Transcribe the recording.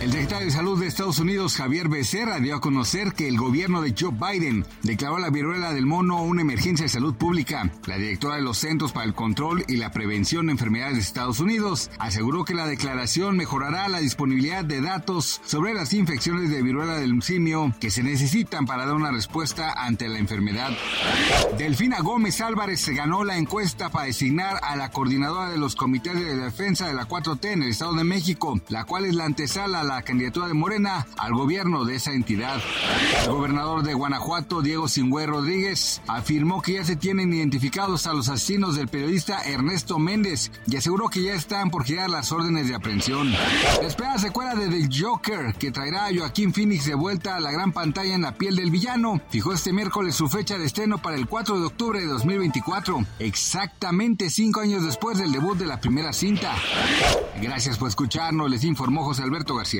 El secretario de Salud de Estados Unidos, Javier Becerra, dio a conocer que el gobierno de Joe Biden declaró la viruela del mono una emergencia de salud pública. La directora de los Centros para el Control y la Prevención de Enfermedades de Estados Unidos aseguró que la declaración mejorará la disponibilidad de datos sobre las infecciones de viruela del simio que se necesitan para dar una respuesta ante la enfermedad. Delfina Gómez Álvarez se ganó la encuesta para designar a la coordinadora de los comités de defensa de la 4T en el Estado de México, la cual es la antesala a la candidatura de Morena al gobierno de esa entidad. El gobernador de Guanajuato, Diego Singüe Rodríguez, afirmó que ya se tienen identificados a los asesinos del periodista Ernesto Méndez y aseguró que ya están por girar las órdenes de aprehensión. La esperada secuela de The Joker, que traerá a Joaquín Phoenix de vuelta a la gran pantalla en la piel del villano, fijó este miércoles su fecha de estreno para el 4 de octubre de 2024, exactamente cinco años después del debut de la primera cinta. Gracias por escucharnos, les informó José Alberto García.